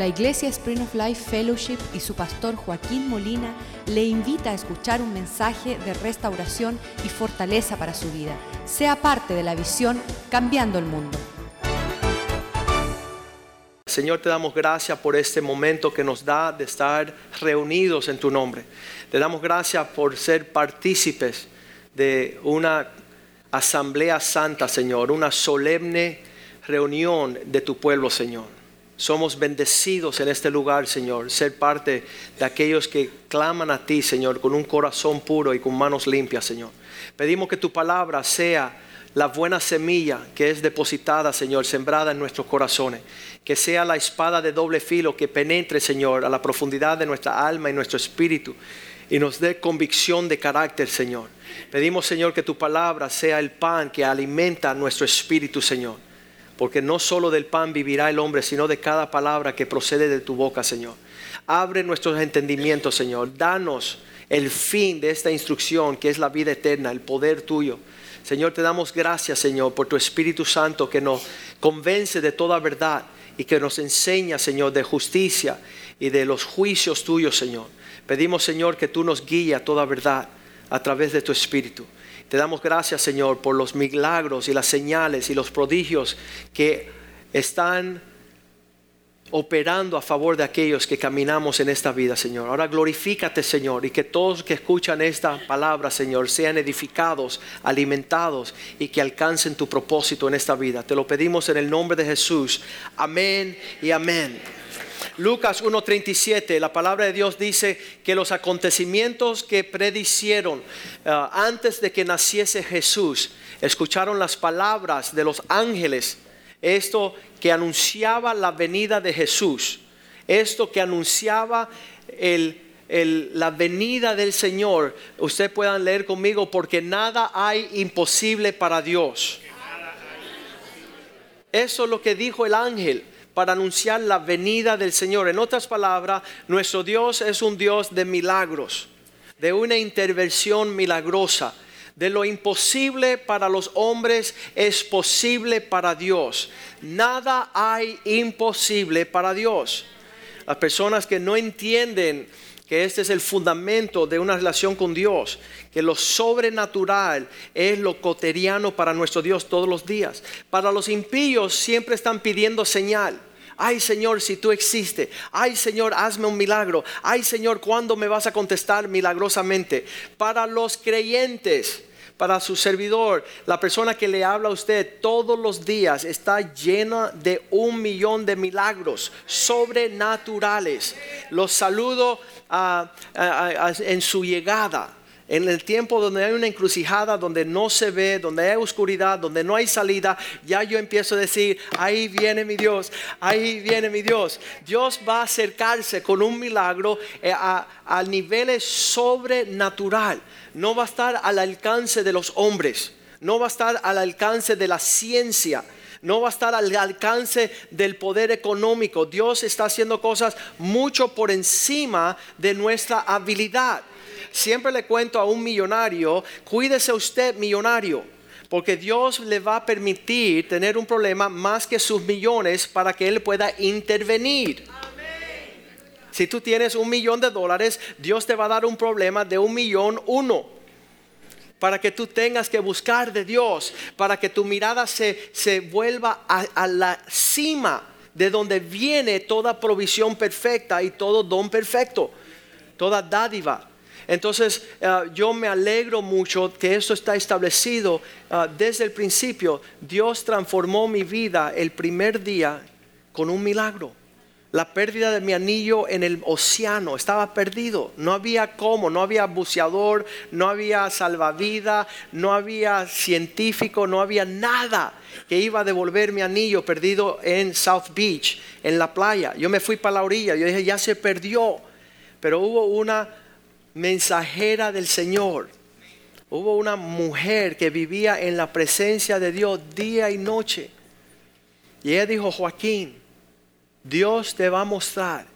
La Iglesia Spring of Life Fellowship y su pastor Joaquín Molina le invita a escuchar un mensaje de restauración y fortaleza para su vida. Sea parte de la visión Cambiando el Mundo. Señor, te damos gracias por este momento que nos da de estar reunidos en tu nombre. Te damos gracias por ser partícipes de una asamblea santa, Señor, una solemne reunión de tu pueblo, Señor. Somos bendecidos en este lugar, Señor, ser parte de aquellos que claman a ti, Señor, con un corazón puro y con manos limpias, Señor. Pedimos que tu palabra sea la buena semilla que es depositada, Señor, sembrada en nuestros corazones. Que sea la espada de doble filo que penetre, Señor, a la profundidad de nuestra alma y nuestro espíritu y nos dé convicción de carácter, Señor. Pedimos, Señor, que tu palabra sea el pan que alimenta nuestro espíritu, Señor porque no solo del pan vivirá el hombre, sino de cada palabra que procede de tu boca, Señor. Abre nuestros entendimientos, Señor. Danos el fin de esta instrucción, que es la vida eterna, el poder tuyo. Señor, te damos gracias, Señor, por tu Espíritu Santo que nos convence de toda verdad y que nos enseña, Señor, de justicia y de los juicios tuyos, Señor. Pedimos, Señor, que tú nos guíes a toda verdad a través de tu Espíritu. Te damos gracias, Señor, por los milagros y las señales y los prodigios que están operando a favor de aquellos que caminamos en esta vida, Señor. Ahora glorifícate, Señor, y que todos que escuchan esta palabra, Señor, sean edificados, alimentados y que alcancen tu propósito en esta vida. Te lo pedimos en el nombre de Jesús. Amén y amén. Lucas 1.37, la palabra de Dios dice que los acontecimientos que predicieron eh, antes de que naciese Jesús, escucharon las palabras de los ángeles, esto que anunciaba la venida de Jesús, esto que anunciaba la venida del Señor. Usted puedan leer conmigo porque nada hay imposible para Dios. Eso es lo que dijo el ángel para anunciar la venida del Señor. En otras palabras, nuestro Dios es un Dios de milagros, de una intervención milagrosa. De lo imposible para los hombres es posible para Dios. Nada hay imposible para Dios. Las personas que no entienden que este es el fundamento de una relación con Dios, que lo sobrenatural es lo cotidiano para nuestro Dios todos los días. Para los impíos siempre están pidiendo señal. Ay Señor, si tú existes. Ay Señor, hazme un milagro. Ay Señor, ¿cuándo me vas a contestar milagrosamente? Para los creyentes para su servidor, la persona que le habla a usted todos los días está llena de un millón de milagros sobrenaturales. Los saludo en su llegada. En el tiempo donde hay una encrucijada, donde no se ve, donde hay oscuridad, donde no hay salida, ya yo empiezo a decir, ahí viene mi Dios, ahí viene mi Dios. Dios va a acercarse con un milagro eh, a, a niveles sobrenatural. No va a estar al alcance de los hombres, no va a estar al alcance de la ciencia no va a estar al alcance del poder económico. Dios está haciendo cosas mucho por encima de nuestra habilidad. Siempre le cuento a un millonario, cuídese usted millonario, porque Dios le va a permitir tener un problema más que sus millones para que Él pueda intervenir. Si tú tienes un millón de dólares, Dios te va a dar un problema de un millón uno para que tú tengas que buscar de Dios, para que tu mirada se, se vuelva a, a, la cima de donde viene toda provisión perfecta y todo don perfecto, toda dádiva. Entonces eh, yo me alegro mucho que esto está establecido eh, desde el principio. Dios transformó mi vida el primer día con un milagro la pérdida de mi anillo en el océano, estaba perdido, no había cómo, no había buceador, no había salvavidas, no había científico, no había nada que iba a devolver mi anillo perdido en South Beach, en la playa. Yo me fui para la orilla, yo dije, ya se perdió, pero hubo una mensajera del Señor, hubo una mujer que vivía en la presencia de Dios día y noche. Y ella dijo, Joaquín, Dios te va a mostrar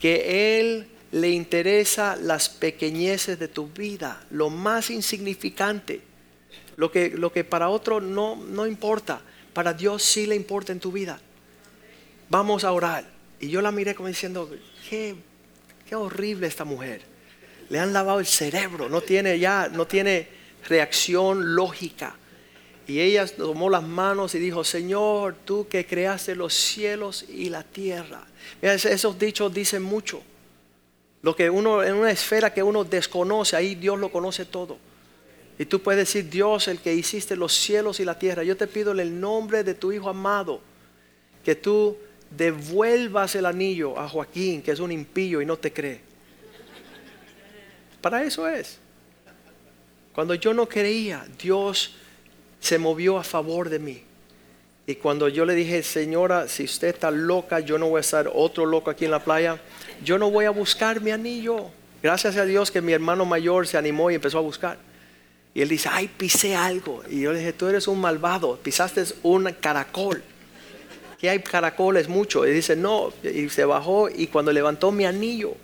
que Él le interesa las pequeñeces de tu vida, lo más insignificante, lo que, lo que para otro no, no importa, para Dios sí le importa en tu vida. Vamos a orar. Y yo la miré como diciendo, qué, qué horrible esta mujer. Le han lavado el cerebro, no tiene ya, no tiene reacción lógica. Y ella tomó las manos y dijo, Señor, tú que creaste los cielos y la tierra. Esos dichos dicen mucho. Lo que uno, en una esfera que uno desconoce, ahí Dios lo conoce todo. Y tú puedes decir, Dios, el que hiciste los cielos y la tierra, yo te pido en el nombre de tu Hijo amado, que tú devuelvas el anillo a Joaquín, que es un impío y no te cree. Para eso es. Cuando yo no creía, Dios se movió a favor de mí. Y cuando yo le dije, señora, si usted está loca, yo no voy a estar otro loco aquí en la playa, yo no voy a buscar mi anillo. Gracias a Dios que mi hermano mayor se animó y empezó a buscar. Y él dice, ay, pisé algo. Y yo le dije, tú eres un malvado, pisaste un caracol. Que hay caracoles mucho. Y dice, no. Y se bajó y cuando levantó mi anillo,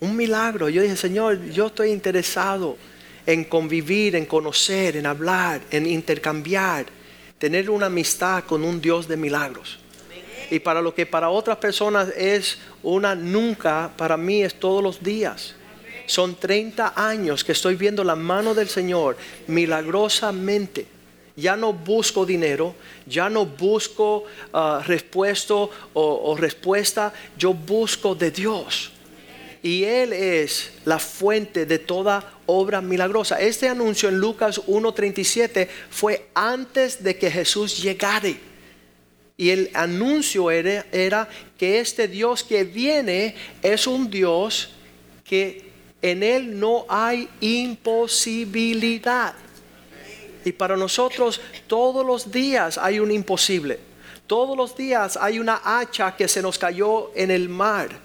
un milagro. Yo dije, Señor, yo estoy interesado en convivir, en conocer, en hablar, en intercambiar, tener una amistad con un Dios de milagros. Y para lo que para otras personas es una nunca, para mí es todos los días. Son 30 años que estoy viendo la mano del Señor milagrosamente. Ya no busco dinero, ya no busco uh, respuesta o respuesta, yo busco de Dios y Él es la fuente de toda obra milagrosa. Este anuncio en Lucas 1.37 fue antes de que Jesús llegare. Y el anuncio era, era, que este Dios que viene es un Dios que en Él no hay imposibilidad. Y para nosotros todos los días hay un imposible. Todos los días hay una hacha que se nos cayó en el mar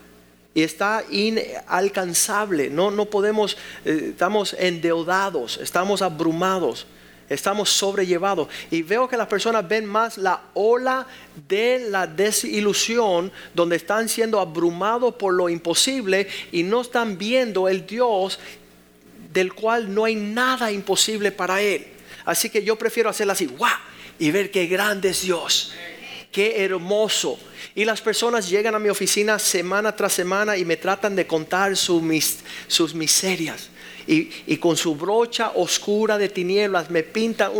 y está inalcanzable. No, no podemos, eh, estamos endeudados, estamos abrumados, estamos sobrellevados. Y veo que las personas ven más la ola de la desilusión, donde están siendo abrumados por lo imposible y no están viendo el Dios del cual no hay nada imposible para Él. Así que yo prefiero hacerla así, ¡guau! Y ver qué grande es Dios, qué hermoso y las personas llegan a mi oficina semana tras semana y me tratan de contar sus miserias. Y, con su brocha oscura de tinieblas me pintan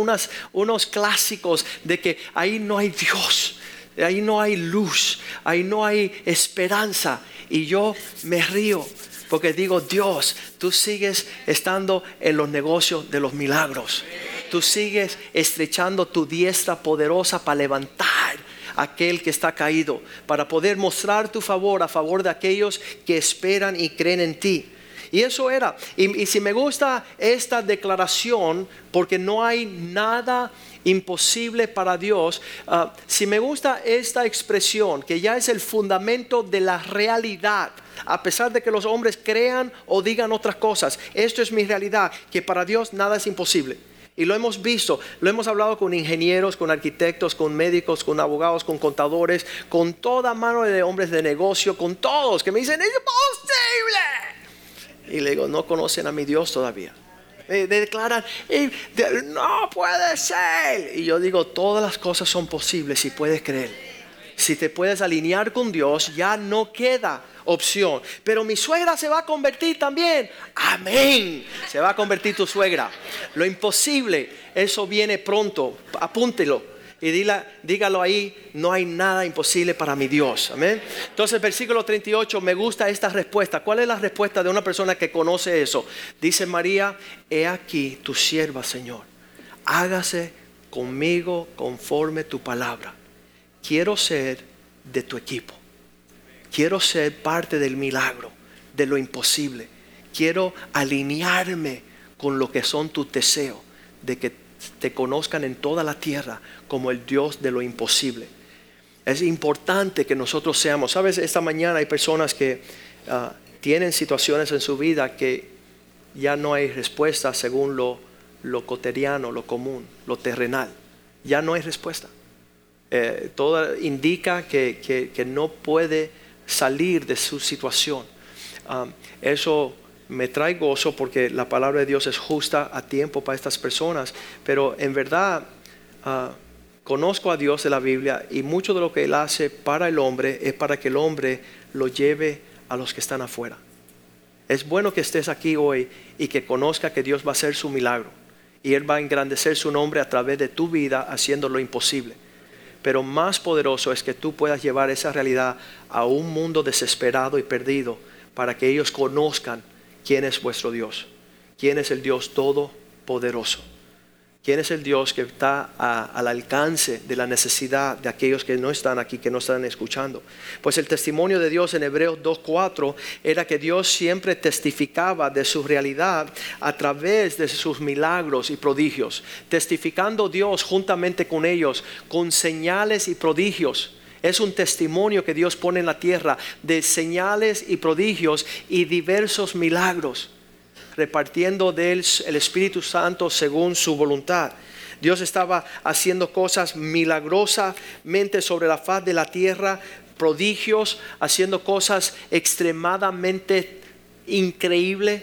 unos clásicos de que ahí no hay Dios, ahí no hay luz, ahí no hay esperanza. Y yo me río porque digo, Dios, tú sigues estando en los negocios de los milagros. Tú sigues estrechando tu diestra poderosa para levantar aquel que está caído, para poder mostrar tu favor a favor de aquellos que esperan y creen en ti. Y eso era. Y, si me gusta esta declaración, porque no hay nada imposible para Dios, ah, si me gusta esta expresión, que ya es el fundamento de la realidad, a pesar de que los hombres crean o digan otras cosas, esto es mi realidad, que para Dios nada es imposible. Y lo hemos visto, lo hemos hablado con ingenieros, con arquitectos, con médicos, con abogados, con contadores, con toda mano de hombres de negocio, con todos que me dicen, es imposible. Y le digo, no conocen a mi Dios todavía. Me declaran, no puede ser. Y yo digo, todas las cosas son posibles si puedes creer. Si te puedes alinear con Dios, ya no queda opción. Pero mi suegra se va a convertir también. Amén. Se va a convertir tu suegra. Lo imposible, eso viene pronto. Apúntelo. Y dígalo ahí, no hay nada imposible para mi Dios. Amén. Entonces, versículo 38, me gusta esta respuesta. ¿Cuál es la respuesta de una persona que conoce eso? Dice María, he aquí tu sierva, Señor. Hágase conmigo conforme tu palabra. Quiero ser de tu equipo. Quiero ser parte del milagro, de lo imposible. Quiero alinearme con lo que son tus deseos, de que te conozcan en toda la tierra como el Dios de lo imposible. Es importante que nosotros seamos, sabes, esta mañana hay personas que ah, tienen situaciones en su vida que ya no hay respuesta según lo, lo cotidiano, lo común, lo terrenal. Ya no hay respuesta. Eh, todo indica que, que no puede salir de su situación. Eso me trae gozo porque la palabra de Dios es justa a tiempo para estas personas, pero en verdad uh, conozco a Dios de la Biblia y mucho de lo que Él hace para el hombre es para que el hombre lo lleve a los que están afuera. Es bueno que estés aquí hoy y que conozca que Dios va a hacer su milagro y Él va a engrandecer su nombre a través de tu vida haciendo lo imposible. Pero más poderoso es que tú puedas llevar esa realidad a un mundo desesperado y perdido para que ellos conozcan quién es vuestro Dios, quién es el Dios todopoderoso. ¿Quién es el Dios que está al alcance de la necesidad de aquellos que no están aquí, que no están escuchando? Pues el testimonio de Dios en Hebreos 2.4 era que Dios siempre testificaba de su realidad a través de sus milagros y prodigios, testificando Dios juntamente con ellos, con señales y prodigios. Es un testimonio que Dios pone en la tierra de señales y prodigios y diversos milagros repartiendo de el Espíritu Santo según su voluntad. Dios estaba haciendo cosas milagrosamente sobre la faz de la tierra, prodigios, haciendo cosas extremadamente increíbles.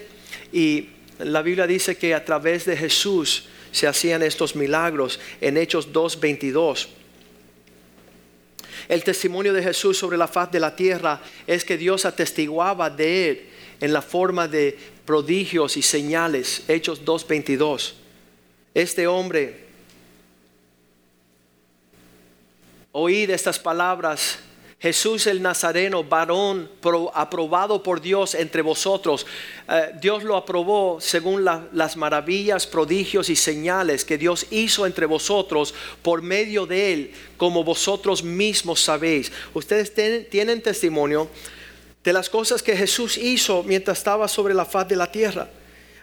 Y la Biblia dice que a través de Jesús se hacían estos milagros en Hechos 2.22. El testimonio de Jesús sobre la faz de la tierra es que Dios atestiguaba de él en la forma de prodigios y señales. Hechos 2.22. Este hombre, oíd estas palabras. Jesús el Nazareno, varón aprobado por Dios entre vosotros. Eh, Dios lo aprobó según las maravillas, prodigios y señales que Dios hizo entre vosotros por medio de él, como vosotros mismos sabéis. Ustedes tienen testimonio de las cosas que Jesús hizo mientras estaba sobre la faz de la tierra.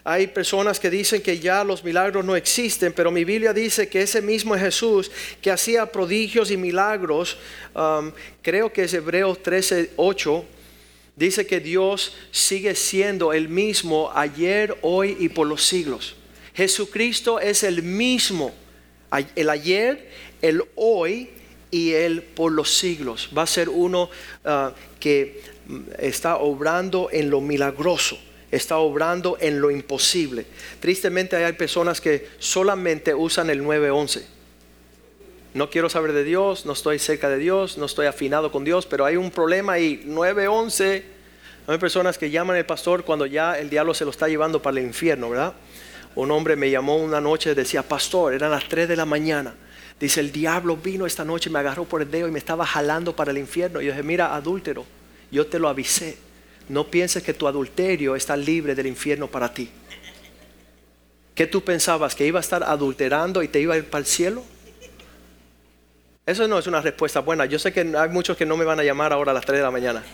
Hay personas que dicen que ya los milagros no existen, pero mi Biblia dice que ese mismo Jesús que hacía prodigios y milagros, um, creo que es Hebreos 13, 8, dice que Dios sigue siendo el mismo ayer, hoy y por los siglos. Jesucristo es el mismo, el ayer, el hoy y el por los siglos. Va a ser uno uh, que está obrando en lo milagroso, está obrando en lo imposible. Tristemente hay personas que solamente usan el 911. No quiero saber de Dios, no estoy cerca de Dios, no estoy afinado con Dios, pero hay un problema y 911. Hay personas que llaman al pastor cuando ya el diablo se lo está llevando para el infierno, ¿verdad? Un hombre me llamó una noche decía, pastor, eran las 3 de la mañana. Dice, el diablo vino esta noche, me agarró por el dedo y me estaba jalando para el infierno. Y yo dije, mira, adúltero, yo te lo avisé. No pienses que tu adulterio está libre del infierno para ti. ¿Qué tú pensabas? ¿Que iba a estar adulterando y te iba a ir para el cielo? Eso no es una respuesta buena. Yo sé que hay muchos que no me van a llamar ahora a las 3 de la mañana.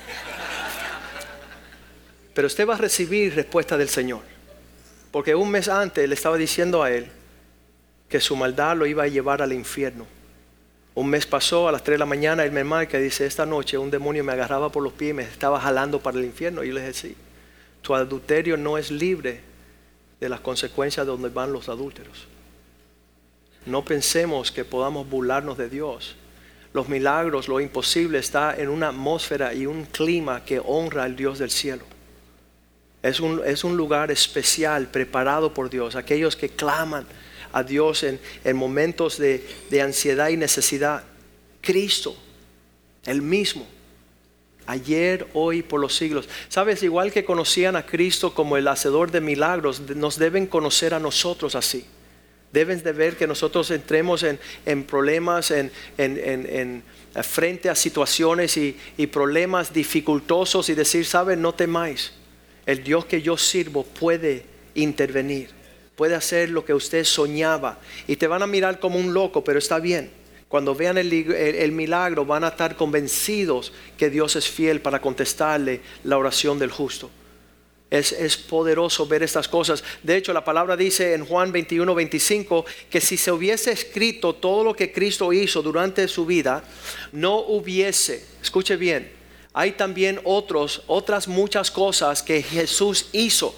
Pero usted va a recibir respuesta del Señor. Porque un mes antes le estaba diciendo a él que su maldad lo iba a llevar al infierno. Un mes pasó, a las 3 de la mañana, él me marca y dice, esta noche un demonio me agarraba por los pies y me estaba jalando para el infierno. Y yo le dije, sí, tu adulterio no es libre de las consecuencias de donde van los adúlteros. No pensemos que podamos burlarnos de Dios. Los milagros, lo imposible está en una atmósfera y un clima que honra al Dios del cielo. Es un, es un lugar especial preparado por Dios. Aquellos que claman, a Dios en, momentos de, de ansiedad y necesidad. Cristo, el mismo, ayer, hoy, por los siglos. Sabes, igual que conocían a Cristo como el hacedor de milagros, nos deben conocer a nosotros así. Deben de ver que nosotros entremos en, en problemas, en, en, frente a situaciones y, y, problemas dificultosos y decir, saben, no temáis. El Dios que yo sirvo puede intervenir puede hacer lo que usted soñaba. Y te van a mirar como un loco, pero está bien. Cuando vean el, milagro van a estar convencidos que Dios es fiel para contestarle la oración del justo. Es, poderoso ver estas cosas. De hecho, la palabra dice en Juan 21, 25 que si se hubiese escrito todo lo que Cristo hizo durante su vida, no hubiese, escuche bien, hay también otras muchas cosas que Jesús hizo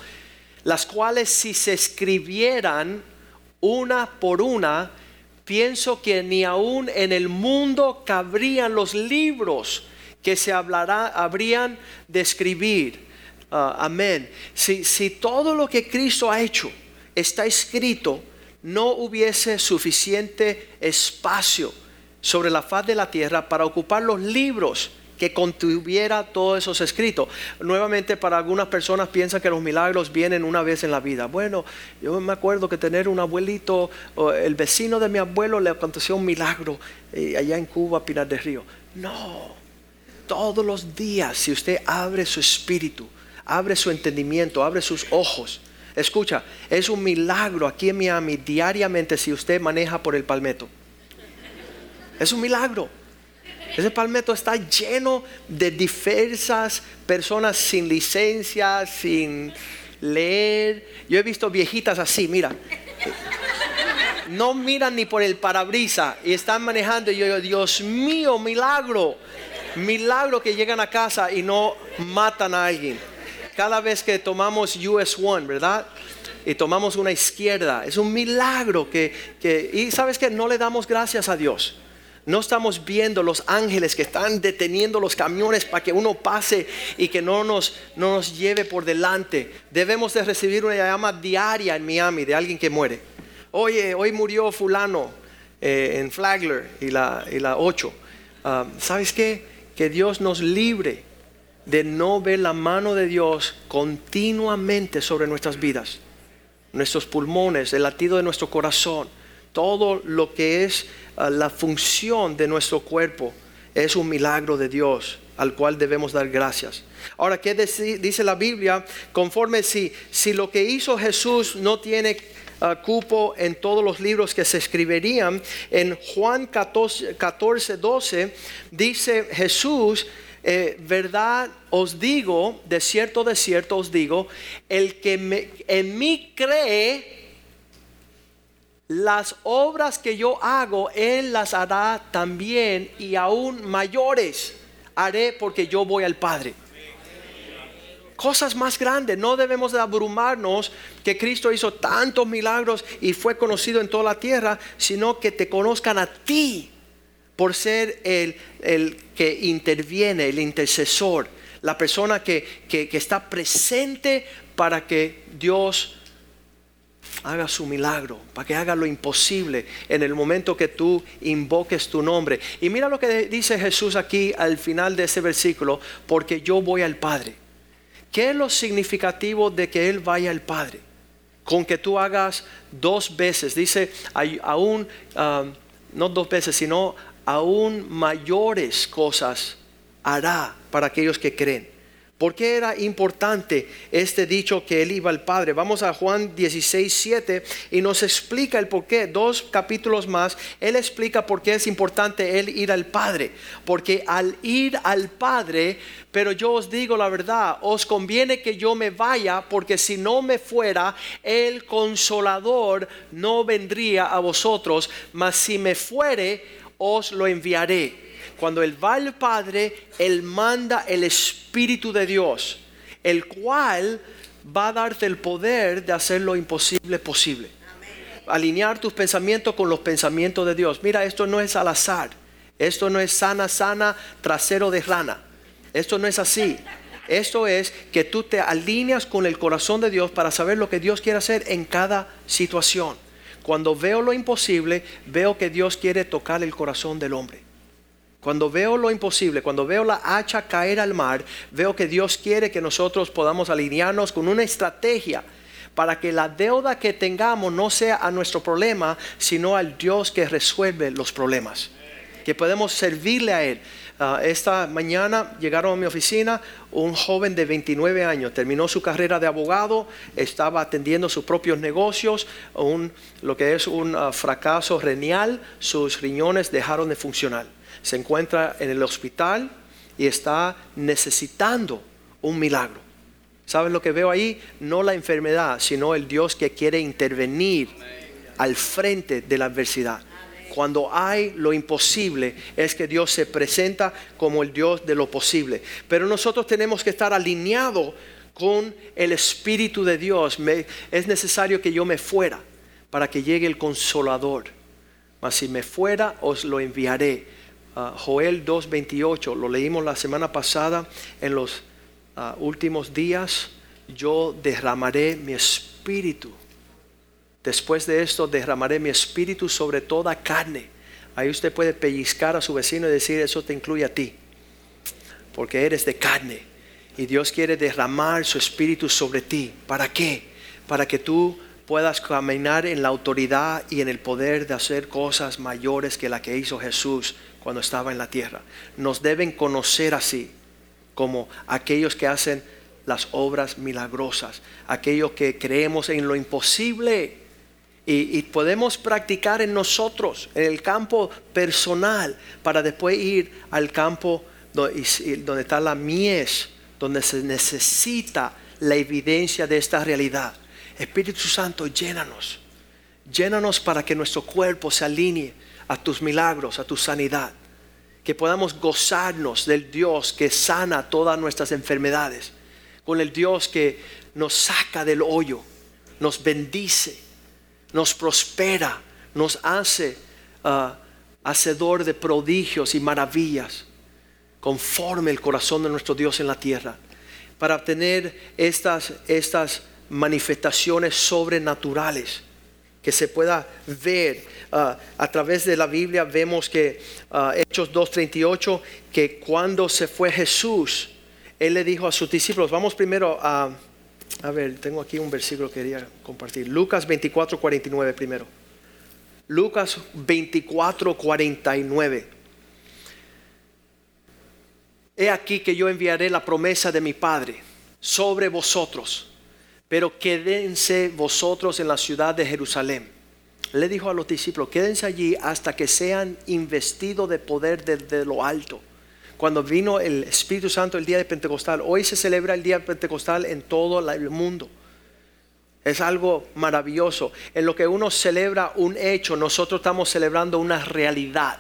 las cuales si se escribieran una por una, pienso que ni aún en el mundo cabrían los libros que se hablará, habrían de escribir. Ah, amén. Si, si todo lo que Cristo ha hecho está escrito, no hubiese suficiente espacio sobre la faz de la tierra para ocupar los libros que contuviera todos esos escritos. Nuevamente para algunas personas piensan que los milagros vienen una vez en la vida. Bueno, yo me acuerdo que tener un abuelito, el vecino de mi abuelo le aconteció un milagro eh, allá en Cuba, Pinar del Río. No, todos los días, si usted abre su espíritu, abre su entendimiento, abre sus ojos, escucha, es un milagro aquí en Miami diariamente si usted maneja por el palmeto. Es un milagro. Ese palmeto está lleno de diversas personas sin licencia, sin leer. Yo he visto viejitas así, mira. No miran ni por el parabrisa y están manejando. Y yo digo, Dios mío, milagro. Milagro que llegan a casa y no matan a alguien. Cada vez que tomamos US One, ¿verdad? Y tomamos una izquierda. Es un milagro que, que y sabes que no le damos gracias a Dios. No estamos viendo los ángeles que están deteniendo los camiones para que uno pase y que no nos, no nos lleve por delante. Debemos de recibir una llamada diaria en Miami de alguien que muere. Oye, hoy murió fulano eh, en Flagler y la, y la 8. Ah, ¿Sabes qué? Que Dios nos libre de no ver la mano de Dios continuamente sobre nuestras vidas, nuestros pulmones, el latido de nuestro corazón, todo lo que es Ah, la función de nuestro cuerpo es un milagro de Dios al cual debemos dar gracias. Ahora, ¿qué dice la Biblia? Conforme si, si lo que hizo Jesús no tiene ah, cupo en todos los libros que se escribirían, en Juan 14, 12 dice Jesús, eh, verdad os digo, de cierto, de cierto os digo, el que en mí cree, las obras que yo hago, Él las hará también y aún mayores haré porque yo voy al Padre. Cosas más grandes, no debemos de abrumarnos que Cristo hizo tantos milagros y fue conocido en toda la tierra, sino que te conozcan a ti por ser el, el que interviene, el intercesor, la persona que, que, que está presente para que Dios haga su milagro, para que haga lo imposible en el momento que tú invoques tu nombre. Y mira lo que dice Jesús aquí al final de ese versículo, porque yo voy al Padre. ¿Qué es lo significativo de que Él vaya al Padre? Con que tú hagas dos veces, dice, aún, um, no dos veces, sino aún mayores cosas hará para aquellos que creen. ¿Por qué era importante este dicho que él iba al Padre? Vamos a Juan 16, 7 y nos explica el por qué. Dos capítulos más, él explica por qué es importante él ir al Padre. Porque al ir al Padre, pero yo os digo la verdad, os conviene que yo me vaya, porque si no me fuera, el consolador no vendría a vosotros, mas si me fuere, os lo enviaré cuando Él va al Padre, Él manda el Espíritu de Dios, el cual va a darte el poder de hacer lo imposible posible. Alinear tus pensamientos con los pensamientos de Dios. Mira, esto no es al azar. Esto no es sana, sana, trasero de rana. Esto no es así. Esto es que tú te alineas con el corazón de Dios para saber lo que Dios quiere hacer en cada situación. Cuando veo lo imposible, veo que Dios quiere tocar el corazón del hombre. Cuando veo lo imposible, cuando veo la hacha caer al mar, veo que Dios quiere que nosotros podamos alinearnos con una estrategia para que la deuda que tengamos no sea a nuestro problema, sino al Dios que resuelve los problemas. Que podemos servirle a Él. Ah, esta mañana llegaron a mi oficina un joven de 29 años, terminó su carrera de abogado, estaba atendiendo sus propios negocios, lo que es un ah, fracaso renial, sus riñones dejaron de funcionar se encuentra en el hospital y está necesitando un milagro. ¿Sabes lo que veo ahí? No la enfermedad, sino el Dios que quiere intervenir al frente de la adversidad. Cuando hay lo imposible, es que Dios se presenta como el Dios de lo posible. Pero nosotros tenemos que estar alineados con el Espíritu de Dios. es necesario que yo me fuera para que llegue el consolador. Mas si me fuera, os lo enviaré Ah, Joel 2.28, lo leímos la semana pasada, en los ah, últimos días yo derramaré mi espíritu Después de esto derramaré mi espíritu sobre toda carne. Ahí usted puede pellizcar a su vecino y decir, eso te incluye a ti, porque eres de carne. Y Dios quiere derramar su espíritu sobre ti. ¿Para qué? Para que tú puedas caminar en la autoridad y en el poder de hacer cosas mayores que la que hizo Jesús cuando estaba en la tierra. Nos deben conocer así, como aquellos que hacen las obras milagrosas, aquellos que creemos en lo imposible y, podemos practicar en nosotros, en el campo personal, para después ir al campo donde, está la mies, donde se necesita la evidencia de esta realidad. Espíritu Santo, llénanos, llénanos para que nuestro cuerpo se alinee a tus milagros, a tu sanidad, que podamos gozarnos del Dios que sana todas nuestras enfermedades, con el Dios que nos saca del hoyo, nos bendice nos prospera, nos hace ah, hacedor de prodigios y maravillas, conforme el corazón de nuestro Dios en la tierra, para obtener estas, estas manifestaciones sobrenaturales que se pueda ver ah, a través de la Biblia. Vemos que uh, Hechos 2.38, que cuando se fue Jesús, Él le dijo a sus discípulos, vamos primero a... A ver, tengo aquí un versículo que quería compartir. Lucas 24, 49 primero. Lucas 24, 49. He aquí que yo enviaré la promesa de mi Padre sobre vosotros, pero quédense vosotros en la ciudad de Jerusalén. Le dijo a los discípulos, quédense allí hasta que sean investidos de poder desde lo alto cuando vino el Espíritu Santo el día de Pentecostal. Hoy se celebra el día de Pentecostal en todo el mundo. Es algo maravilloso. En lo que uno celebra un hecho, nosotros estamos celebrando una realidad.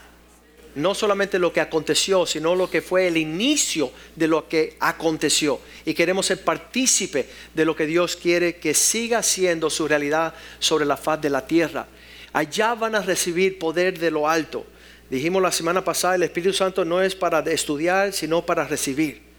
No solamente lo que aconteció, sino lo que fue el inicio de lo que aconteció. Y queremos ser partícipe de lo que Dios quiere que siga siendo su realidad sobre la faz de la tierra. Allá van a recibir poder de lo alto. Dijimos la semana pasada, el Espíritu Santo no es para estudiar, sino para recibir.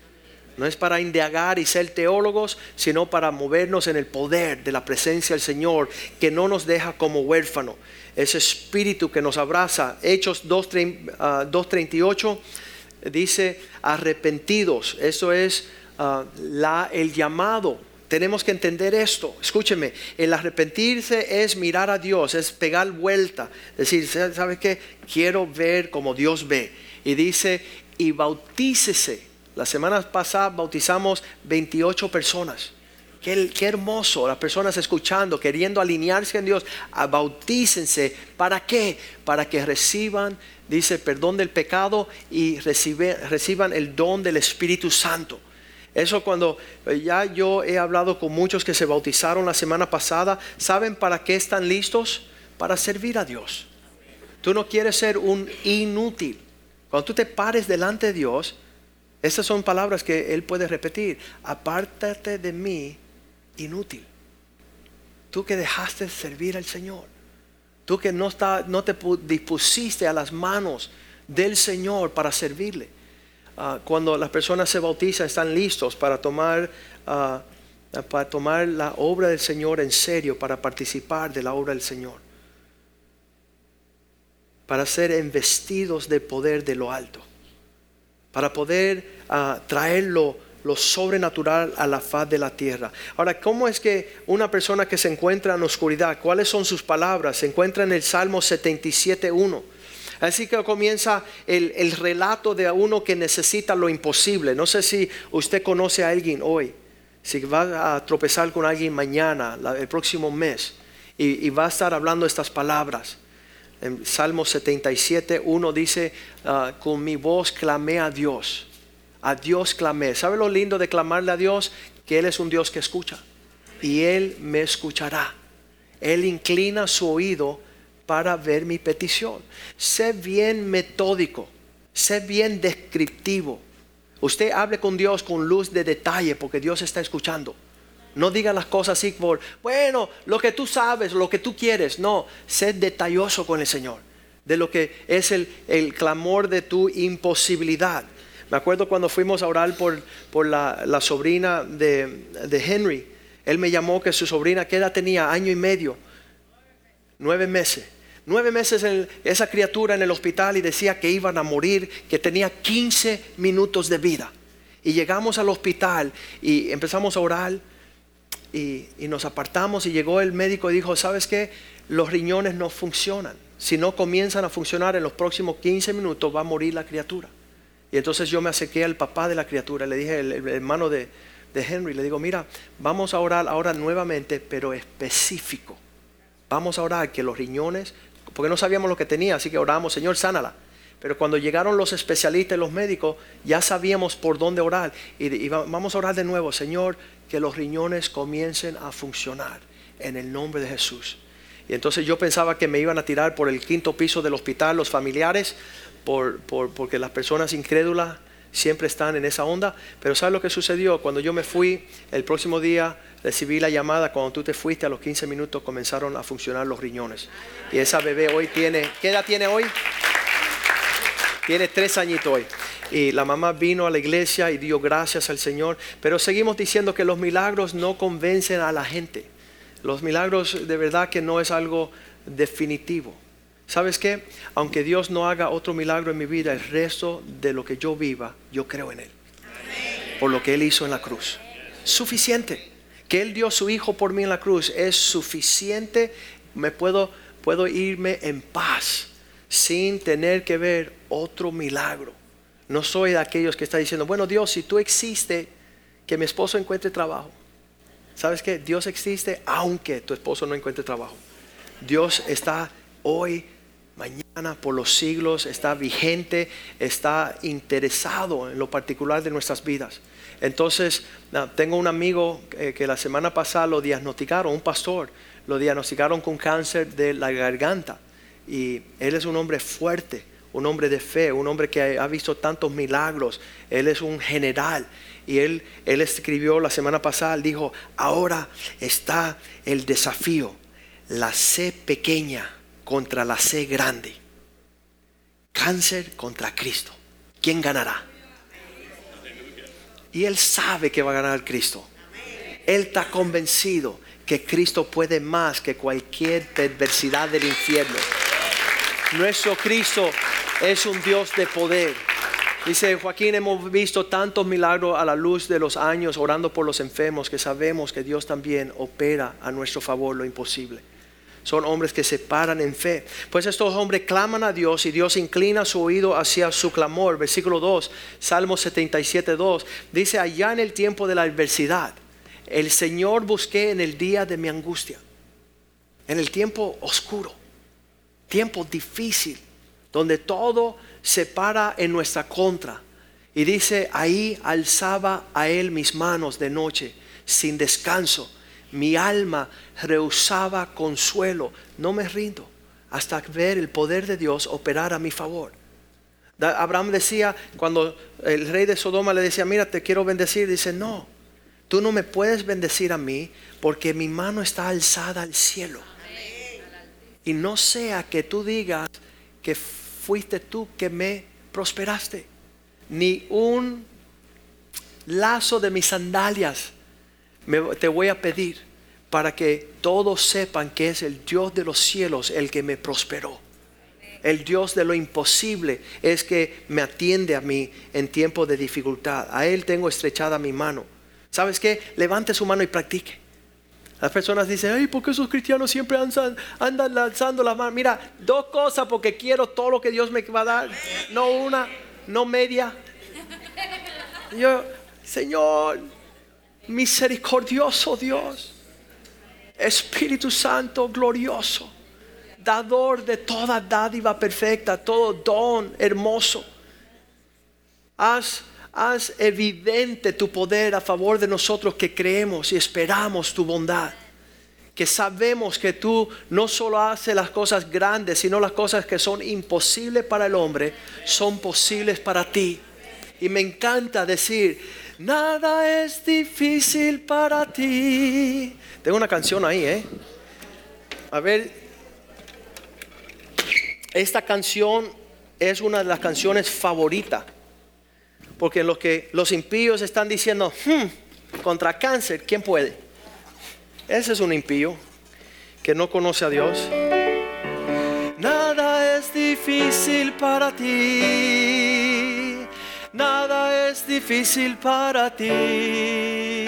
No es para indagar y ser teólogos, sino para movernos en el poder de la presencia del Señor, que no nos deja como huérfano. Ese espíritu que nos abraza. Hechos 2.38 ah, dice arrepentidos. Eso es ah, el llamado tenemos que entender esto. Escúcheme, el arrepentirse es mirar a Dios, es pegar vuelta. Decir, ¿sabe qué? Quiero ver como Dios ve. Y dice, y bautícese. La semana pasada bautizamos 28 personas. Qué, hermoso, las personas escuchando, queriendo alinearse en Dios, bautícense. ¿Para qué? Para que reciban, dice, perdón del pecado y reciban el don del Espíritu Santo. Eso cuando eh, ya yo he hablado con muchos que se bautizaron la semana pasada, ¿saben para qué están listos? Para servir a Dios. Tú no quieres ser un inútil. Cuando tú te pares delante de Dios, estas son palabras que Él puede repetir. Apártate de mí, inútil. Tú que dejaste de servir al Señor. Tú que no, está, no te dispusiste a las manos del Señor para servirle. Ah, cuando las personas se bautizan están listos para tomar, ah, para tomar la obra del Señor en serio, para participar de la obra del Señor, para ser investidos de poder de lo alto, para poder uh, traer lo, sobrenatural a la faz de la tierra. Ahora, ¿cómo es que una persona que se encuentra en oscuridad, cuáles son sus palabras? Se encuentra en el Salmo 77.1 Así que comienza el, relato de uno que necesita lo imposible. No sé si usted conoce a alguien hoy, si va a tropezar con alguien mañana, el próximo mes, y, va a estar hablando estas palabras. En Salmo 77, uno dice, ah, con mi voz clamé a Dios. A Dios clamé. ¿Sabe lo lindo de clamarle a Dios? Que Él es un Dios que escucha. Y Él me escuchará. Él inclina su oído para ver mi petición. Sé bien metódico, sé bien descriptivo. Usted hable con Dios con luz de detalle porque Dios está escuchando. No diga las cosas así por, bueno, lo que tú sabes, lo que tú quieres. No, sé detalloso con el Señor de lo que es el, clamor de tu imposibilidad. Me acuerdo cuando fuimos a orar por, por la, sobrina de, de Henry. Él me llamó que su sobrina, ¿qué edad tenía? Año y medio nueve meses. Nueve meses esa criatura en el hospital y decía que iban a morir, que tenía 15 minutos de vida. Y llegamos al hospital y empezamos a orar y, y nos apartamos y llegó el médico y dijo, ¿sabes qué? Los riñones no funcionan. Si no comienzan a funcionar en los próximos 15 minutos va a morir la criatura. Y entonces yo me acerqué al papá de la criatura, le dije, el, hermano de, Henry, le digo, mira, vamos a orar ahora nuevamente, pero específico. Vamos a orar que los riñones, porque no sabíamos lo que tenía, así que oramos, Señor, sánala. Pero cuando llegaron los especialistas y los médicos, ya sabíamos por dónde orar. y, vamos a orar de nuevo, Señor, que los riñones comiencen a funcionar en el nombre de Jesús. Y entonces yo pensaba que me iban a tirar por el quinto piso del hospital los familiares, por, porque las personas incrédulas siempre están en esa onda. Pero ¿sabes lo que sucedió? Cuando yo me fui, el próximo día recibí la llamada, cuando tú te fuiste a los 15 minutos comenzaron a funcionar los riñones. Y esa bebé hoy tiene, ¿qué edad tiene hoy? Tiene tres añitos hoy. Y la mamá vino a la iglesia y dio gracias al Señor. Pero seguimos diciendo que los milagros no convencen a la gente. Los milagros de verdad que no es algo definitivo. ¿Sabes qué? Aunque Dios no haga otro milagro en mi vida, el resto de lo que yo viva, yo creo en Él. Por lo que Él hizo en la cruz. Suficiente. Que Él dio su Hijo por mí en la cruz es suficiente. Me puedo, puedo irme en paz sin tener que ver otro milagro. No soy de aquellos que están diciendo, bueno Dios, si tú existes, que mi esposo encuentre trabajo. ¿Sabes qué? Dios existe aunque tu esposo no encuentre trabajo. Dios está hoy mañana, por los siglos, está vigente, está interesado en lo particular de nuestras vidas. Entonces, tengo un amigo eh, que la semana pasada lo diagnosticaron, un pastor, lo diagnosticaron con cáncer de la garganta. Y él es un hombre fuerte, un hombre de fe, un hombre que ha visto tantos milagros. Él es un general. Y él, él escribió la semana pasada, dijo, ahora está el desafío, la C pequeña contra la C grande. Cáncer contra Cristo. ¿Quién ganará? Y él sabe que va a ganar Cristo. Él está convencido que Cristo puede más que cualquier perversidad del infierno. Nuestro Cristo es un Dios de poder. Dice Joaquín, hemos visto tantos milagros a la luz de los años orando por los enfermos que sabemos que Dios también opera a nuestro favor lo imposible son hombres que se paran en fe. Pues estos hombres claman a Dios y Dios inclina su oído hacia su clamor. Versículo 2, Salmo 77, 2. Dice, allá en el tiempo de la adversidad, el Señor busqué en el día de mi angustia, en el tiempo oscuro, tiempo difícil, donde todo se para en nuestra contra. Y dice, ahí alzaba a Él mis manos de noche, sin descanso mi alma rehusaba consuelo. No me rindo hasta ver el poder de Dios operar a mi favor. Abraham decía, cuando el rey de Sodoma le decía, mira, te quiero bendecir, dice, no, tú no me puedes bendecir a mí porque mi mano está alzada al cielo. Y no sea que tú digas que fuiste tú que me prosperaste, ni un lazo de mis sandalias te voy a pedir para que todos sepan que es el Dios de los cielos el que me prosperó. El Dios de lo imposible es que me atiende a mí en tiempo de dificultad. A Él tengo estrechada mi mano. ¿Sabes qué? Levante su mano y practique. Las personas dicen, ay, ¿por qué esos cristianos siempre andan, andan lanzando la mano? Mira, dos cosas porque quiero todo lo que Dios me va a dar. No una, no media. Yo, Señor, misericordioso Dios, Espíritu Santo glorioso, dador de toda dádiva perfecta, todo don hermoso. Haz, haz evidente tu poder a favor de nosotros que creemos y esperamos tu bondad. Que sabemos que tú no solo haces las cosas grandes, sino las cosas que son imposibles para el hombre, son posibles para ti. Y me encanta decir, Nada es difícil para ti. Tengo una canción ahí, ¿eh? A ver, esta canción es una de las canciones favoritas. Porque lo que los impíos están diciendo, hmm, contra cáncer, ¿quién puede? Ese es un impío que no conoce a Dios. difícil para ti. Nada es difícil para ti.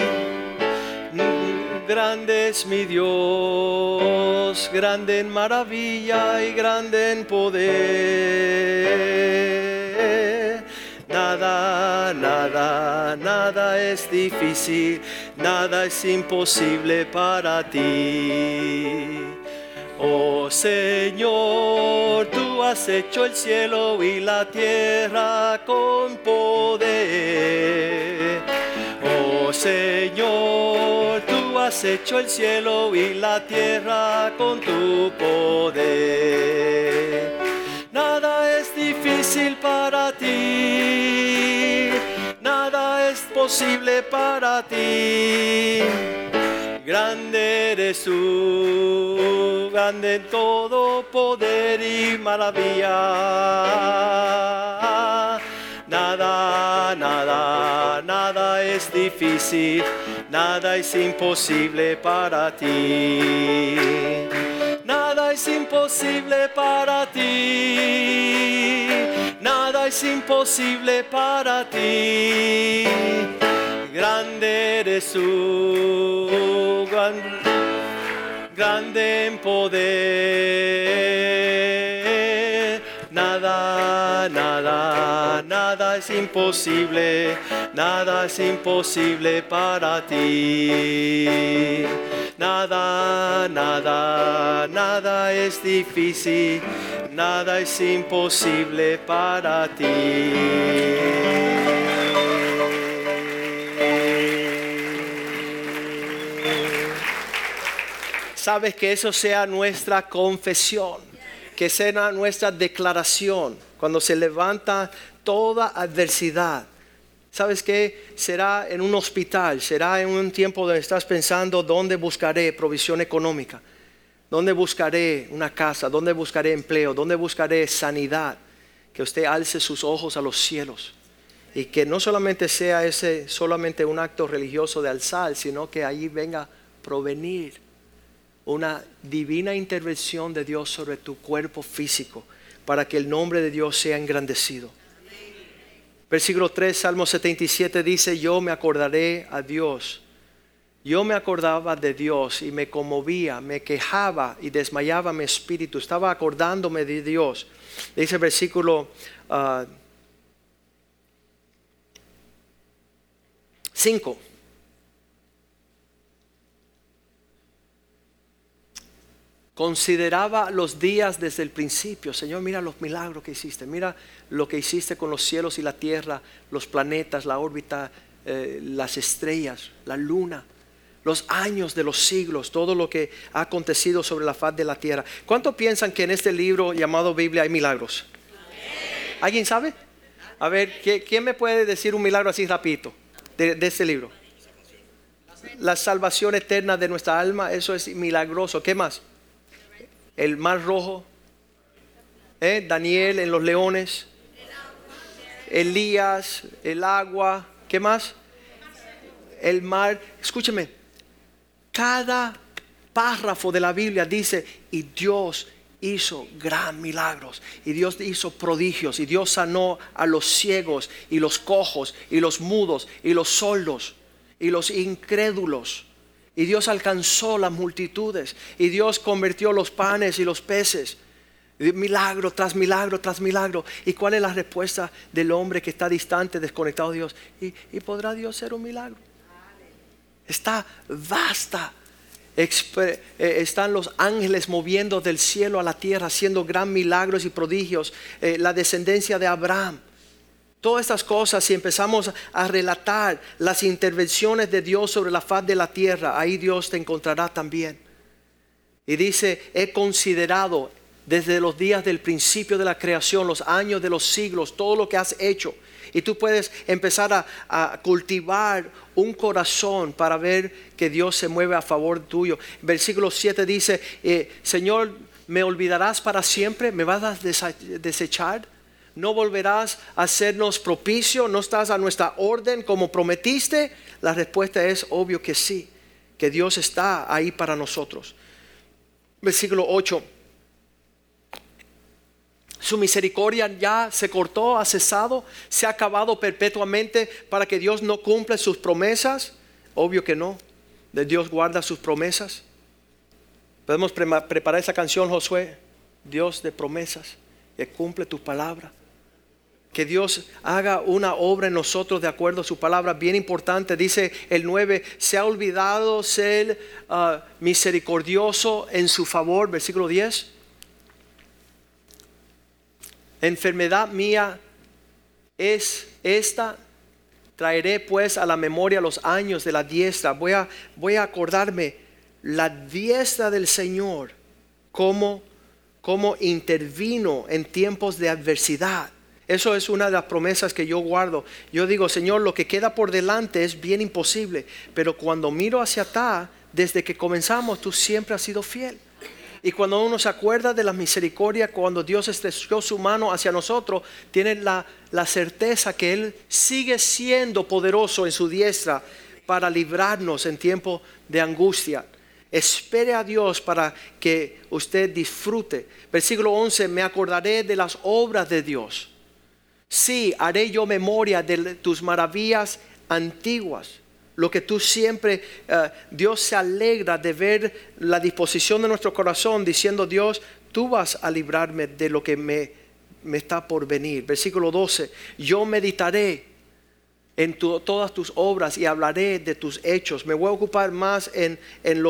Grande es mi Dios, grande en maravilla y grande en poder. Nada, nada, nada es difícil, nada es imposible para ti. Oh Señor, tú has hecho el cielo y la tierra con poder. Oh Señor, tú has hecho el cielo y la tierra con tu poder. Es difícil para ti, nada es posible para ti. Grande eres tú, grande en todo poder y maravilla. Nada, nada, nada es difícil, nada es imposible para ti. Imposible para ti, nada es imposible para ti. Grande eres tú, gran- grande en poder. Nada, nada, nada es imposible, nada es imposible para ti. Nada, nada, nada es difícil, nada es imposible para ti. Sabes que eso sea nuestra confesión, que sea nuestra declaración cuando se levanta toda adversidad. ¿Sabes qué? Será en un hospital, será en un tiempo donde estás pensando dónde buscaré provisión económica, dónde buscaré una casa, dónde buscaré empleo, dónde buscaré sanidad. Que usted alce sus ojos a los cielos y que no solamente sea ese solamente un acto religioso de alzar, sino que allí venga provenir una divina intervención de Dios sobre tu cuerpo físico para que el nombre de Dios sea engrandecido. Versículo 3, Salmo 77 dice, yo me acordaré a Dios. Yo me acordaba de Dios y me conmovía, me quejaba y desmayaba mi espíritu. Estaba acordándome de Dios. Dice el versículo 5. Consideraba los días desde el principio. Señor, mira los milagros que hiciste. Mira lo que hiciste con los cielos y la tierra, los planetas, la órbita, eh, las estrellas, la luna, los años de los siglos, todo lo que ha acontecido sobre la faz de la tierra. ¿Cuánto piensan que en este libro llamado Biblia hay milagros? ¿Alguien sabe? A ver, ¿qué- ¿quién me puede decir un milagro así rapidito de este libro? La salvación eterna de nuestra alma, eso es milagroso. ¿Qué más? El mar rojo, ¿eh? Daniel en los leones, Elías, el agua, ¿qué más? El mar. Escúcheme, cada párrafo de la Biblia dice, y Dios hizo gran milagros, y Dios hizo prodigios, y Dios sanó a los ciegos, y los cojos, y los mudos, y los sordos, y los incrédulos. Y Dios alcanzó las multitudes, y Dios convirtió los panes y los peces. Milagro tras milagro tras milagro. ¿Y cuál es la respuesta del hombre que está distante, desconectado de Dios? ¿Y, podrá Dios ser un milagro? Está vasta. Eh, están los ángeles moviendo del cielo a la tierra, haciendo gran milagros y prodigios. Eh, la descendencia de Abraham. Todas estas cosas, si empezamos a relatar las intervenciones de Dios sobre la faz de la tierra, ahí Dios te encontrará también. Y dice, he considerado desde los días del principio de la creación, los años de los siglos, todo lo que has hecho. Y tú puedes empezar a, cultivar un corazón para ver que Dios se mueve a favor tuyo. Versículo 7 dice, eh, Señor, ¿me olvidarás para siempre? ¿Me vas a desechar? ¿No volverás a hacernos propicio? ¿No estás a nuestra orden como prometiste? La respuesta es obvio que sí, que Dios está ahí para nosotros. Versículo 8. Su misericordia ya se cortó, ha cesado, se ha acabado perpetuamente para que Dios no cumpla sus promesas. Obvio que no. De Dios guarda sus promesas. Podemos preparar esa canción, Josué. Dios de promesas, que cumple tu palabra. Que Dios haga una obra en nosotros de acuerdo a su palabra. Bien importante, dice el 9, se ha olvidado ser ah, misericordioso en su favor, versículo 10 enfermedad mía es esta. Traeré pues a la memoria los años de la diestra. Voy a, voy a acordarme la diestra del Señor, cómo, cómo intervino en tiempos de adversidad. Eso es una de las promesas que yo guardo. Yo digo, Señor, lo que queda por delante es bien imposible, pero cuando miro hacia atrás, desde que comenzamos, tú siempre has sido fiel. Y cuando uno se acuerda de la misericordia, cuando Dios estreció su mano hacia nosotros, tiene la, la certeza que Él sigue siendo poderoso en su diestra para librarnos en tiempo de angustia. Espere a Dios para que usted disfrute. Versículo 11, me acordaré de las obras de Dios. Sí, haré yo memoria de tus maravillas antiguas lo que tú siempre, eh, Dios se alegra de ver la disposición de nuestro corazón diciendo, Dios, tú vas a librarme de lo que me, me está por venir. Versículo 12, yo meditaré en todas tus obras y hablaré de tus hechos. Me voy a ocupar más en,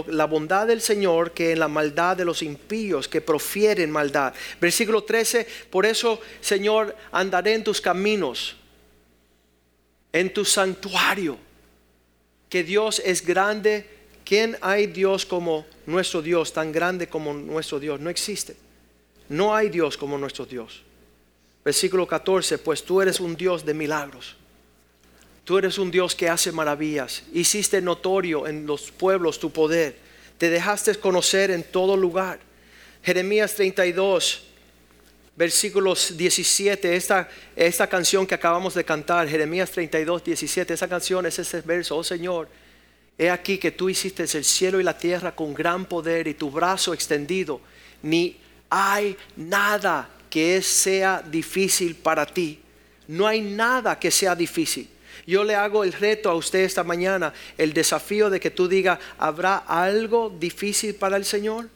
la bondad del Señor que en la maldad de los impíos que profieren maldad. Versículo 13, por eso, Señor, andaré en tus caminos, en tu santuario que Dios es grande. ¿Quién hay Dios como nuestro Dios, tan grande como nuestro Dios? No existe. No hay Dios como nuestro Dios. Versículo 14, pues tú eres un Dios de milagros. Tú eres un Dios que hace maravillas. Hiciste notorio en los pueblos tu poder. Te dejaste conocer en todo lugar. Jeremías 32, versículos 17, esta, esta canción que acabamos de cantar, Jeremías 32, 17, esa canción es ese verso, oh Señor, he aquí que tú hiciste el cielo y la tierra con gran poder y tu brazo extendido, ni hay nada que sea difícil para ti, no hay nada que sea difícil. Yo le hago el reto a usted esta mañana, el desafío de que tú digas, ¿habrá algo difícil para el Señor?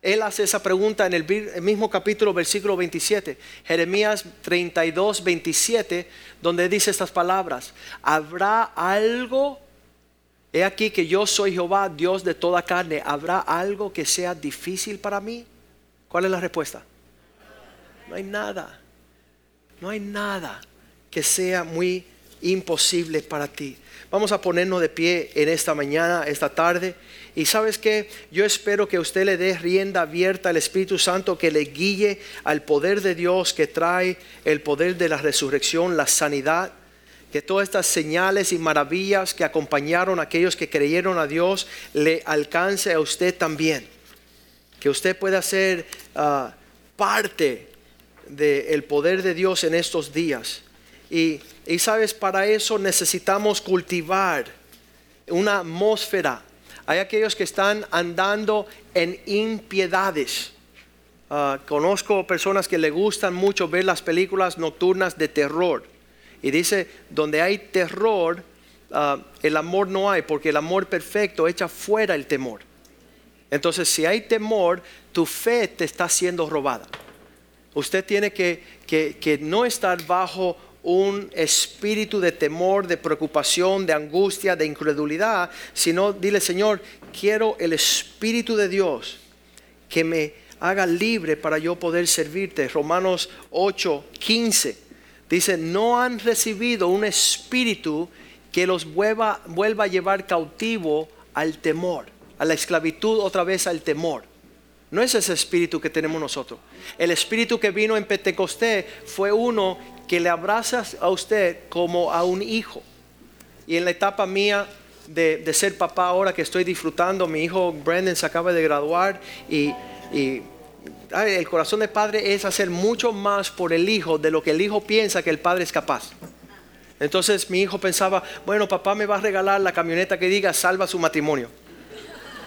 Él hace esa pregunta en el mismo capítulo, versículo 27, Jeremías 32, 27, donde dice estas palabras, ¿habrá algo? He aquí que yo soy Jehová, Dios de toda carne. ¿Habrá algo que sea difícil para mí? ¿Cuál es la respuesta? No hay nada. No hay nada que sea muy imposible para ti. Vamos a ponernos de pie en esta mañana, esta tarde. Y sabes que yo espero que usted le dé rienda abierta al Espíritu Santo que le guíe al poder de Dios que trae el poder de la resurrección, la sanidad. Que todas estas señales y maravillas que acompañaron a aquellos que creyeron a Dios le alcance a usted también. Que usted pueda ser ah, parte del poder de Dios en estos días. Y, sabes, para eso necesitamos cultivar una atmósfera hay aquellos que están andando en impiedades. Ah, conozco personas que le gustan mucho ver las películas nocturnas de terror. Y dice, donde hay terror, ah, el amor no hay, porque el amor perfecto echa fuera el temor. Entonces, si hay temor, tu fe te está siendo robada. Usted tiene que, que no estar bajo un espíritu de temor, de preocupación, de angustia, de incredulidad, sino dile, Señor, quiero el Espíritu de Dios que me haga libre para yo poder servirte. Romanos 8, 15 dice, no han recibido un espíritu que los vuelva, vuelva a llevar cautivo al temor, a la esclavitud otra vez al temor. No es ese espíritu que tenemos nosotros. El espíritu que vino en Pentecostés fue uno que le abrazas a usted como a un hijo. Y en la etapa mía de, ser papá, ahora que estoy disfrutando, mi hijo Brandon se acaba de graduar y, el corazón del padre es hacer mucho más por el hijo de lo que el hijo piensa que el padre es capaz. Entonces mi hijo pensaba, bueno, papá me va a regalar la camioneta que diga salva su matrimonio.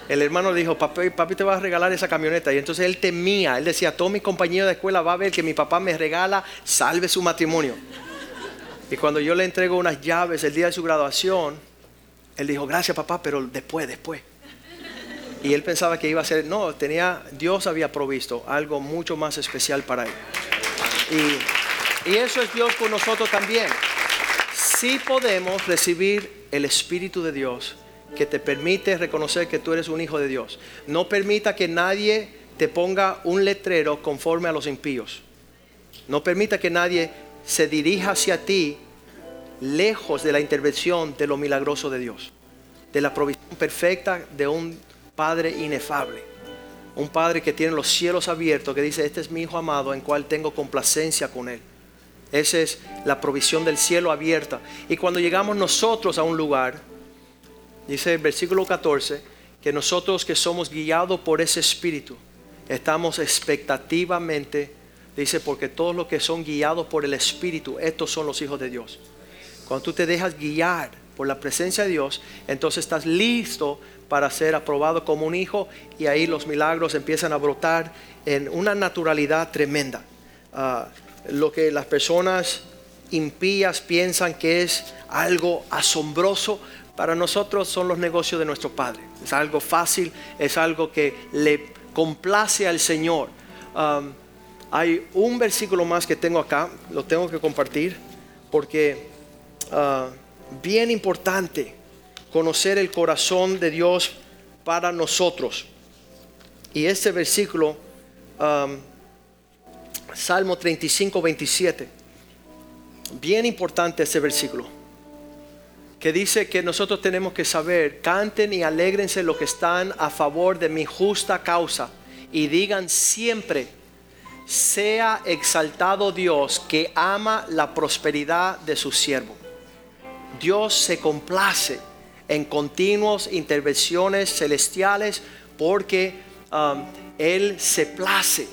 El hermano le dijo, papi, papi te va a regalar esa camioneta. Y entonces él temía, él decía, todo mi compañero de escuela va a ver que mi papá me regala, salve su matrimonio. Y cuando yo le entrego unas llaves el día de su graduación, él dijo, gracias papá, pero después, después. Y él pensaba que iba a ser, no, tenía, Dios había provisto algo mucho más especial para él. Y, eso es Dios con nosotros también. Sí podemos recibir el Espíritu de Dios que te permite reconocer que tú eres un hijo de Dios. No permita que nadie te ponga un letrero conforme a los impíos. No permita que nadie se dirija hacia ti lejos de la intervención de lo milagroso de Dios, de la provisión perfecta de un Padre inefable, un Padre que tiene los cielos abiertos, que dice, este es mi Hijo amado en cual tengo complacencia con Él. Esa es la provisión del cielo abierta. Y cuando llegamos nosotros a un lugar, dice el versículo 14, que nosotros que somos guiados por ese Espíritu, estamos expectativamente, dice, porque todos los que son guiados por el Espíritu, estos son los hijos de Dios. Cuando tú te dejas guiar por la presencia de Dios, entonces estás listo para ser aprobado como un hijo y ahí los milagros empiezan a brotar en una naturalidad tremenda. Ah, lo que las personas impías piensan que es algo asombroso, para nosotros son los negocios de nuestro Padre. Es algo fácil, es algo que le complace al Señor. Um, hay un versículo más que tengo acá, lo tengo que compartir, porque uh, bien importante conocer el corazón de Dios para nosotros. Y este versículo, um, Salmo 35, 27, bien importante ese versículo que dice que nosotros tenemos que saber, canten y alégrense los que están a favor de mi justa causa y digan siempre, sea exaltado Dios que ama la prosperidad de su siervo. Dios se complace en continuas intervenciones celestiales porque um, Él se place,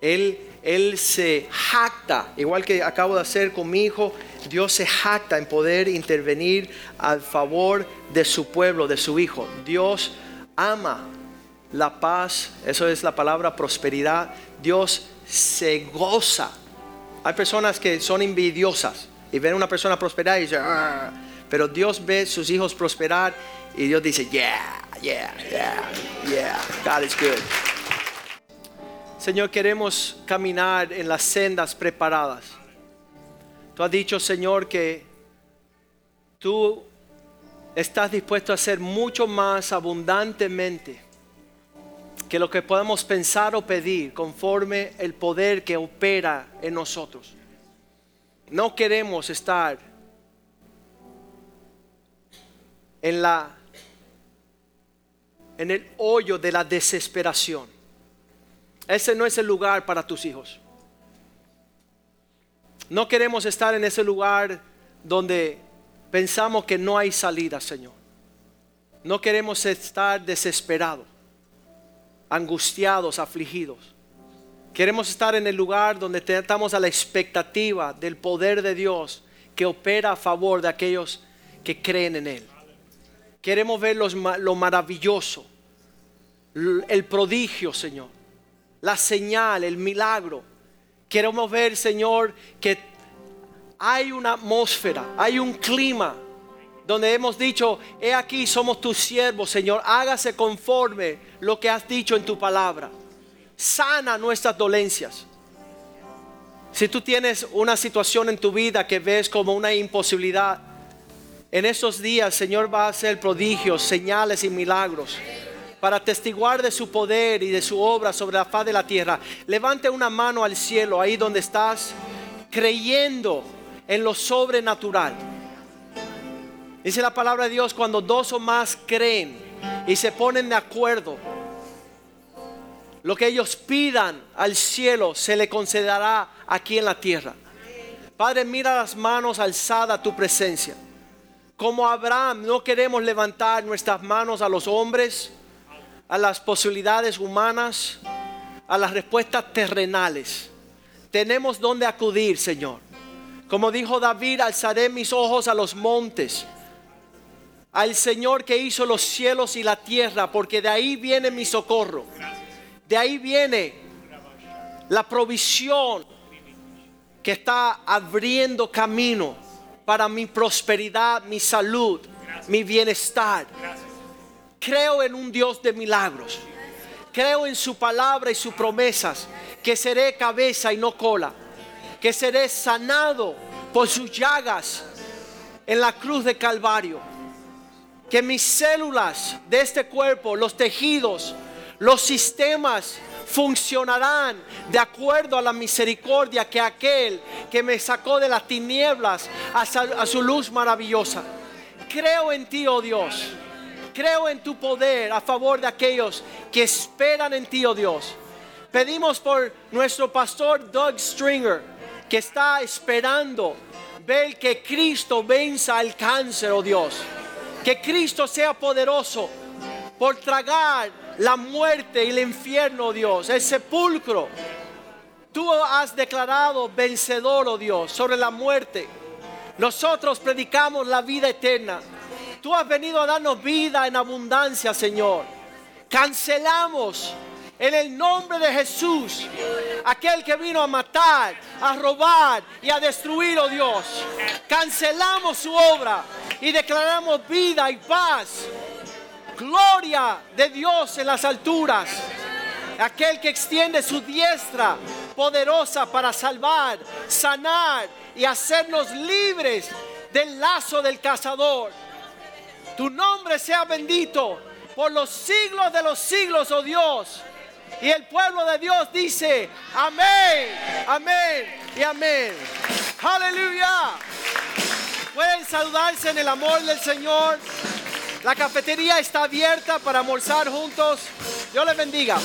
Él, Él se jacta, igual que acabo de hacer con mi hijo, Dios se jacta en poder intervenir al favor de su pueblo, de su hijo. Dios ama la paz, eso es la palabra prosperidad. Dios se goza. Hay personas que son envidiosas y ven una persona prosperar y dicen, ah", pero Dios ve sus hijos prosperar y Dios dice, yeah, yeah, yeah, yeah, God is good. Señor, queremos caminar en las sendas preparadas. Tú has dicho, Señor, que tú estás dispuesto a hacer mucho más abundantemente que lo que podemos pensar o pedir conforme el poder que opera en nosotros. No queremos estar en la en el hoyo de la desesperación. Ese no es el lugar para tus hijos. No queremos estar en ese lugar donde pensamos que no hay salida, Señor. No queremos estar desesperados, angustiados, afligidos. Queremos estar en el lugar donde estamos a la expectativa del poder de Dios que opera a favor de aquellos que creen en Él. Queremos ver lo maravilloso, el prodigio, Señor, la señal, el milagro Queremos ver, Señor, que hay una atmósfera, hay un clima donde hemos dicho, he aquí somos tus siervos, Señor, hágase conforme lo que has dicho en tu palabra. Sana nuestras dolencias. Si tú tienes una situación en tu vida que ves como una imposibilidad, en esos días, Señor, va a hacer prodigios, señales y milagros para testiguar de su poder y de su obra sobre la faz de la tierra. Levante una mano al cielo ahí donde estás, creyendo en lo sobrenatural. Dice la palabra de Dios, cuando dos o más creen y se ponen de acuerdo, lo que ellos pidan al cielo se le concederá aquí en la tierra. Padre, mira las manos alzadas a tu presencia. Como Abraham, no queremos levantar nuestras manos a los hombres, a las posibilidades humanas, a las respuestas terrenales. Tenemos donde acudir, Señor. Como dijo David, alzaré mis ojos a los montes. al Señor que hizo los cielos y la tierra, porque de ahí viene mi socorro. De ahí viene la provisión que está abriendo camino para mi prosperidad, mi salud, mi bienestar. Creo en un Dios de milagros. Creo en su palabra y sus promesas, que seré cabeza y no cola, que seré sanado por sus llagas en la cruz de Calvario, que mis células de este cuerpo, los tejidos, los sistemas funcionarán de acuerdo a la misericordia que aquel que me sacó de las tinieblas a, a su luz maravillosa. Creo en ti, oh Dios. Creo en tu poder a favor de aquellos que esperan en ti, oh Dios. Pedimos por nuestro pastor Doug Stringer, que está esperando ver que Cristo venza el cáncer, oh Dios. Que Cristo sea poderoso por tragar la muerte y el infierno, oh Dios, el sepulcro. Tú has declarado vencedor, oh Dios, sobre la muerte. Nosotros predicamos la vida eterna. Tú has venido a darnos vida en abundancia, Señor. Cancelamos en el nombre de Jesús, aquel que vino a matar, a robar y a destruir, oh Dios. Cancelamos su obra y declaramos vida y paz. Gloria de Dios en las alturas. Aquel que extiende su diestra poderosa para salvar, sanar y hacernos libres del lazo del cazador. Tu nombre sea bendito por los siglos de los siglos, oh Dios. Y el pueblo de Dios dice, amén, amén y amén. Aleluya. Pueden saludarse en el amor del Señor. La cafetería está abierta para almorzar juntos. Dios les bendiga.